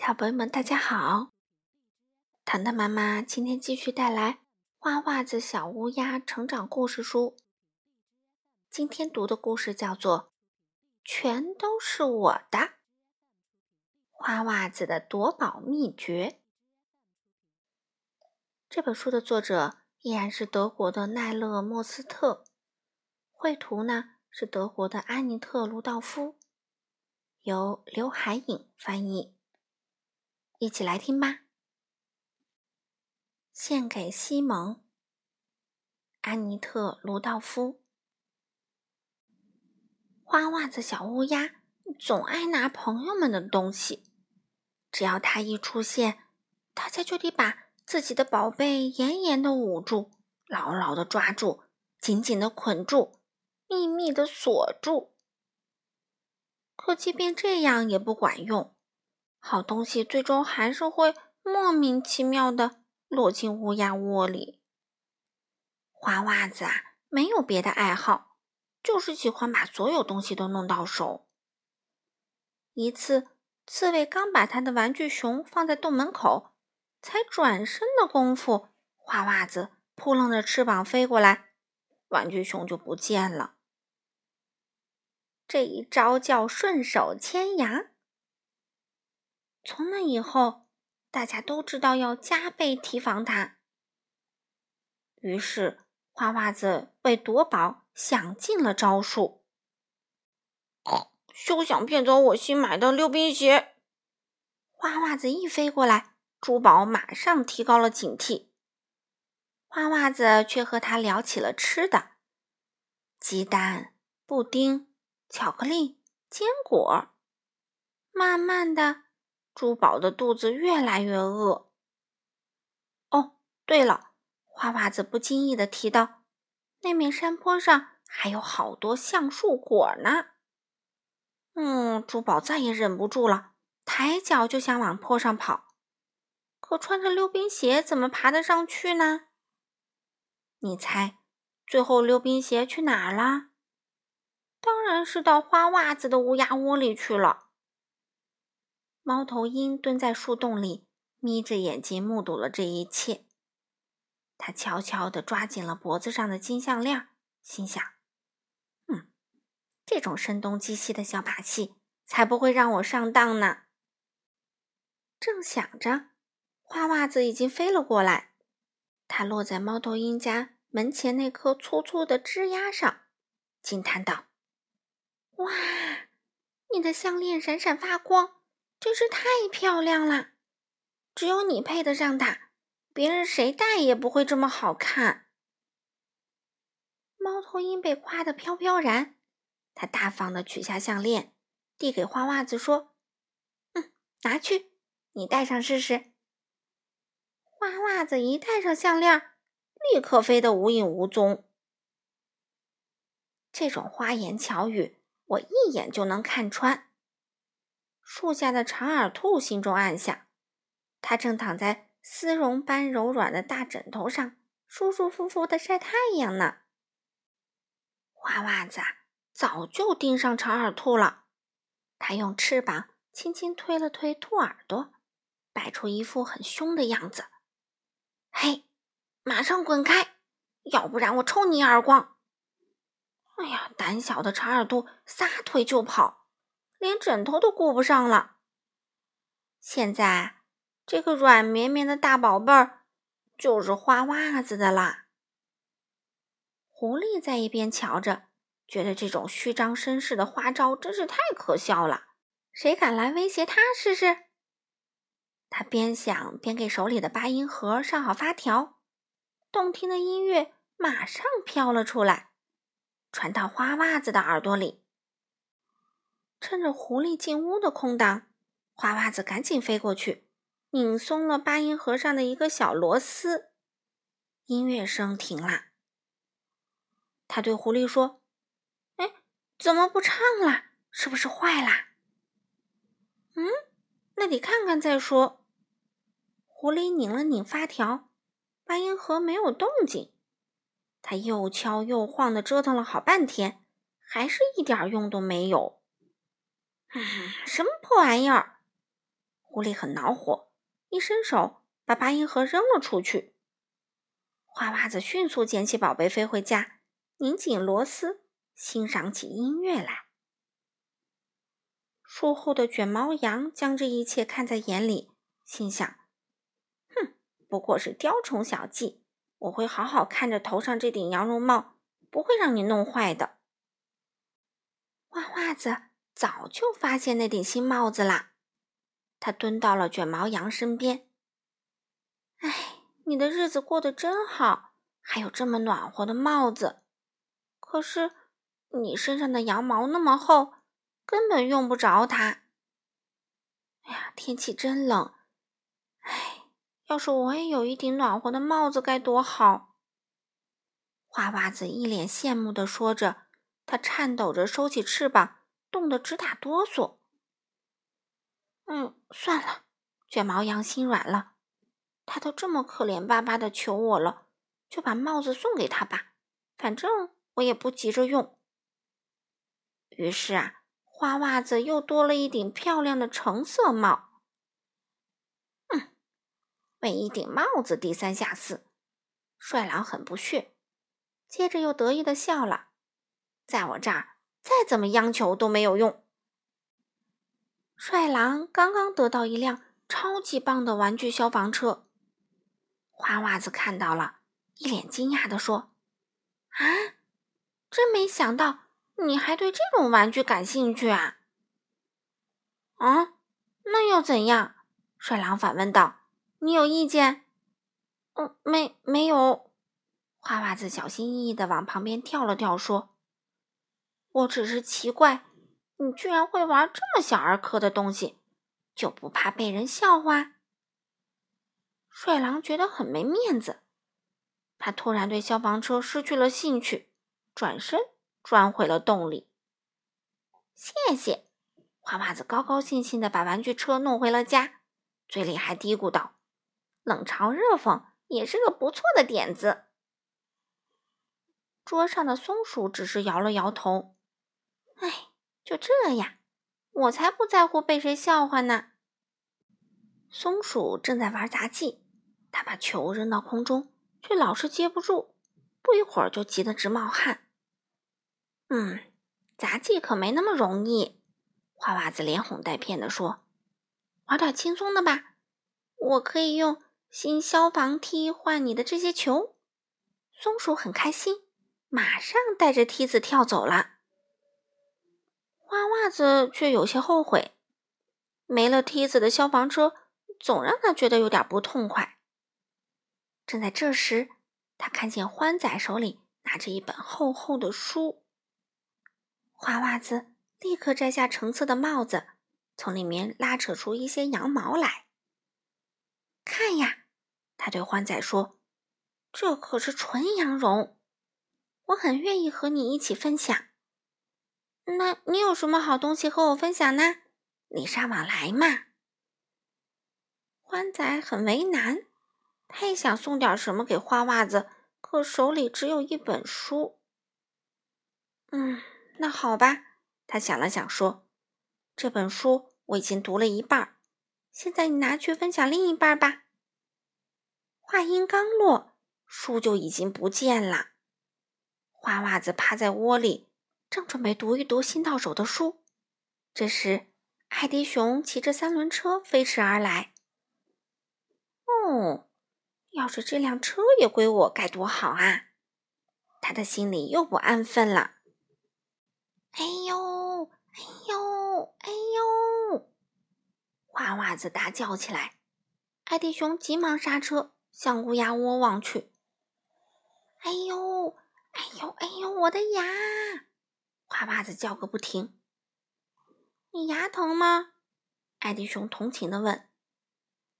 小朋友们，大家好！糖糖妈妈今天继续带来《花袜子小乌鸦成长故事书》。今天读的故事叫做《全都是我的花袜子的夺宝秘诀》。这本书的作者依然是德国的奈勒·莫斯特，绘图呢是德国的安妮特·卢道夫，由刘海颖翻译。一起来听吧。献给西蒙、安妮特·卢道夫。花袜子小乌鸦总爱拿朋友们的东西，只要他一出现，大家就得把自己的宝贝严严的捂住，牢牢的抓住，紧紧的捆住，秘密的锁住。可即便这样也不管用。好东西最终还是会莫名其妙的落进乌鸦窝里。花袜子啊，没有别的爱好，就是喜欢把所有东西都弄到手。一次，刺猬刚把他的玩具熊放在洞门口，才转身的功夫，花袜子扑棱着翅膀飞过来，玩具熊就不见了。这一招叫顺手牵羊。从那以后，大家都知道要加倍提防他。于是，花袜子为夺宝想尽了招数。休想骗走我新买的溜冰鞋！花袜子一飞过来，珠宝马上提高了警惕。花袜子却和他聊起了吃的：鸡蛋、布丁、巧克力、坚果。慢慢的。珠宝的肚子越来越饿。哦，对了，花袜子不经意的提到，那面山坡上还有好多橡树果呢。嗯，珠宝再也忍不住了，抬脚就想往坡上跑。可穿着溜冰鞋怎么爬得上去呢？你猜，最后溜冰鞋去哪儿了？当然是到花袜子的乌鸦窝里去了。猫头鹰蹲在树洞里，眯着眼睛目睹了这一切。他悄悄地抓紧了脖子上的金项链，心想：“嗯，这种声东击西的小把戏，才不会让我上当呢。”正想着，花袜子已经飞了过来。它落在猫头鹰家门前那棵粗粗的枝丫上，惊叹道：“哇，你的项链闪闪发光！”真是太漂亮了，只有你配得上它，别人谁戴也不会这么好看。猫头鹰被夸得飘飘然，他大方的取下项链，递给花袜子说：“嗯，拿去，你戴上试试。”花袜子一戴上项链，立刻飞得无影无踪。这种花言巧语，我一眼就能看穿。树下的长耳兔心中暗想：“它正躺在丝绒般柔软的大枕头上，舒舒服服的晒太阳呢。”花袜子早就盯上长耳兔了，它用翅膀轻轻推了推兔耳朵，摆出一副很凶的样子：“嘿，马上滚开，要不然我抽你耳光！”哎呀，胆小的长耳兔撒腿就跑。连枕头都顾不上了。现在这个软绵绵的大宝贝儿就是花袜子的啦。狐狸在一边瞧着，觉得这种虚张声势的花招真是太可笑了。谁敢来威胁他试试？他边想边给手里的八音盒上好发条，动听的音乐马上飘了出来，传到花袜子的耳朵里。趁着狐狸进屋的空档，花袜子赶紧飞过去，拧松了八音盒上的一个小螺丝。音乐声停了。他对狐狸说：“哎，怎么不唱了？是不是坏啦？”“嗯，那得看看再说。”狐狸拧了拧发条，八音盒没有动静。他又敲又晃的折腾了好半天，还是一点用都没有。啊，什么破玩意儿！狐狸很恼火，一伸手把八音盒扔了出去。花袜子迅速捡起宝贝飞回家，拧紧螺丝，欣赏起音乐来。树后的卷毛羊将这一切看在眼里，心想：“哼，不过是雕虫小技，我会好好看着头上这顶羊绒帽，不会让你弄坏的。”花袜子早就发现那顶新帽子啦，他蹲到了卷毛羊身边。“哎，你的日子过得真好，还有这么暖和的帽子。可是你身上的羊毛那么厚。”根本用不着它。哎呀，天气真冷！哎，要是我也有一顶暖和的帽子该多好！花袜子一脸羡慕地说着，他颤抖着收起翅膀，冻得直打哆嗦。嗯，算了，卷毛羊心软了，他都这么可怜巴巴的求我了，就把帽子送给他吧，反正我也不急着用。于是啊。花袜子又多了一顶漂亮的橙色帽。嗯，为一顶帽子低三下四，帅狼很不屑，接着又得意的笑了。在我这儿，再怎么央求都没有用。帅狼刚刚得到一辆超级棒的玩具消防车，花袜子看到了，一脸惊讶的说：“啊，真没想到！”你还对这种玩具感兴趣啊？啊，那又怎样？帅狼反问道。你有意见？嗯，没，没有。花袜子小心翼翼的往旁边跳了跳，说：“我只是奇怪，你居然会玩这么小儿科的东西，就不怕被人笑话？”帅狼觉得很没面子，他突然对消防车失去了兴趣，转身。钻回了洞里。谢谢，花袜子高高兴兴的把玩具车弄回了家，嘴里还嘀咕道：“冷嘲热讽也是个不错的点子。”桌上的松鼠只是摇了摇头：“哎，就这样，我才不在乎被谁笑话呢。”松鼠正在玩杂技，它把球扔到空中，却老是接不住，不一会儿就急得直冒汗。嗯，杂技可没那么容易。花袜子连哄带骗地说：“玩点轻松的吧，我可以用新消防梯换你的这些球。”松鼠很开心，马上带着梯子跳走了。花袜子却有些后悔，没了梯子的消防车总让他觉得有点不痛快。正在这时，他看见欢仔手里拿着一本厚厚的书。花袜子立刻摘下橙色的帽子，从里面拉扯出一些羊毛来。看呀，他对欢仔说：“这可是纯羊绒，我很愿意和你一起分享。那你有什么好东西和我分享呢？礼尚往来嘛。”欢仔很为难，他也想送点什么给花袜子，可手里只有一本书。嗯。那好吧，他想了想说：“这本书我已经读了一半，现在你拿去分享另一半吧。”话音刚落，书就已经不见了。花袜子趴在窝里，正准备读一读新到手的书，这时艾迪熊骑着三轮车飞驰而来。哦，要是这辆车也归我，该多好啊！他的心里又不安分了。哎呦，哎呦，哎呦！花袜子大叫起来。艾迪熊急忙刹车，向乌鸦窝望去。哎呦，哎呦，哎呦，我的牙！花袜子叫个不停。你牙疼吗？艾迪熊同情的问。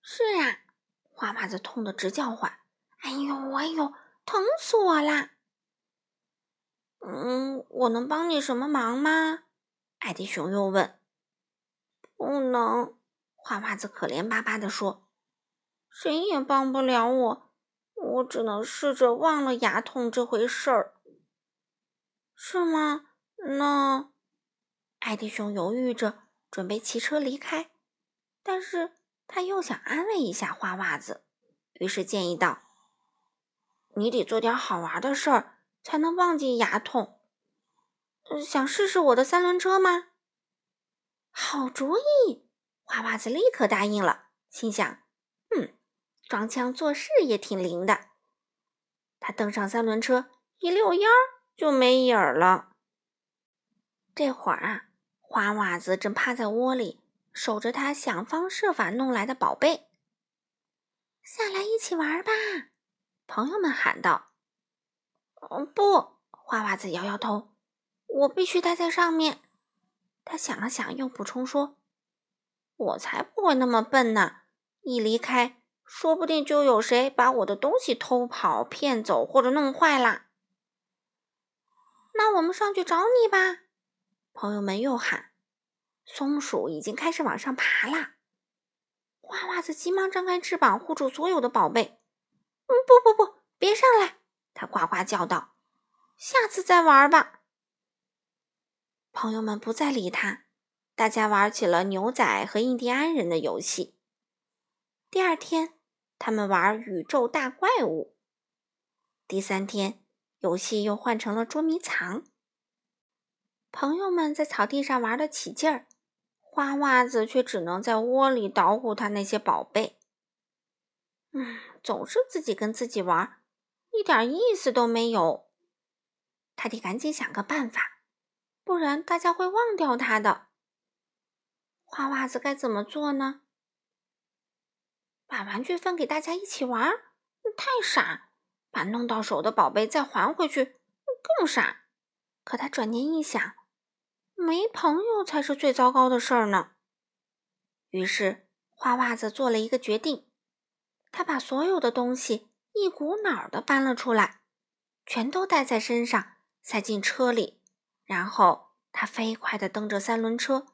是啊，花袜子痛得直叫唤。哎呦，哎呦，疼死我啦！嗯，我能帮你什么忙吗？艾迪熊又问。不能，花袜子可怜巴巴地说：“谁也帮不了我，我只能试着忘了牙痛这回事儿。”是吗？那，艾迪熊犹豫着，准备骑车离开。但是他又想安慰一下花袜子，于是建议道：“你得做点好玩的事儿，才能忘记牙痛。想试试我的三轮车吗？”好主意！花袜子立刻答应了，心想：“嗯，装腔作势也挺灵的。”他登上三轮车，一溜烟儿就没影儿了。这会儿啊，花袜子正趴在窝里，守着他想方设法弄来的宝贝。下来一起玩吧！朋友们喊道。“嗯，不！”花袜子摇摇头，“我必须待在上面。”他想了想，又补充说：“我才不会那么笨呢！一离开，说不定就有谁把我的东西偷跑、骗走或者弄坏了。那我们上去找你吧！”朋友们又喊。松鼠已经开始往上爬了。花袜子急忙张开翅膀，护住所有的宝贝。“嗯，不不不，别上来！”他呱呱叫道，“下次再玩吧。”朋友们不再理他，大家玩起了牛仔和印第安人的游戏。第二天，他们玩宇宙大怪物。第三天，游戏又换成了捉迷藏。朋友们在草地上玩得起劲儿，花袜子却只能在窝里捣鼓他那些宝贝。嗯，总是自己跟自己玩，一点意思都没有。他得赶紧想个办法。不然大家会忘掉他的。花袜子该怎么做呢？把玩具分给大家一起玩？太傻！把弄到手的宝贝再还回去，更傻。可他转念一想，没朋友才是最糟糕的事儿呢。于是花袜子做了一个决定，他把所有的东西一股脑儿的搬了出来，全都带在身上，塞进车里。然后他飞快地蹬着三轮车，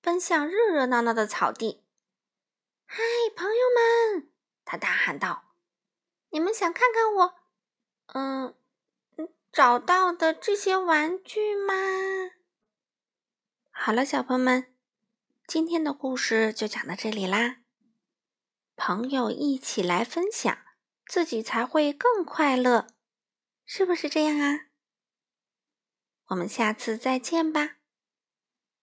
奔向热热闹闹的草地。“嗨，朋友们！”他大喊道，“你们想看看我，嗯，找到的这些玩具吗？”好了，小朋友们，今天的故事就讲到这里啦。朋友一起来分享，自己才会更快乐，是不是这样啊？我们下次再见吧。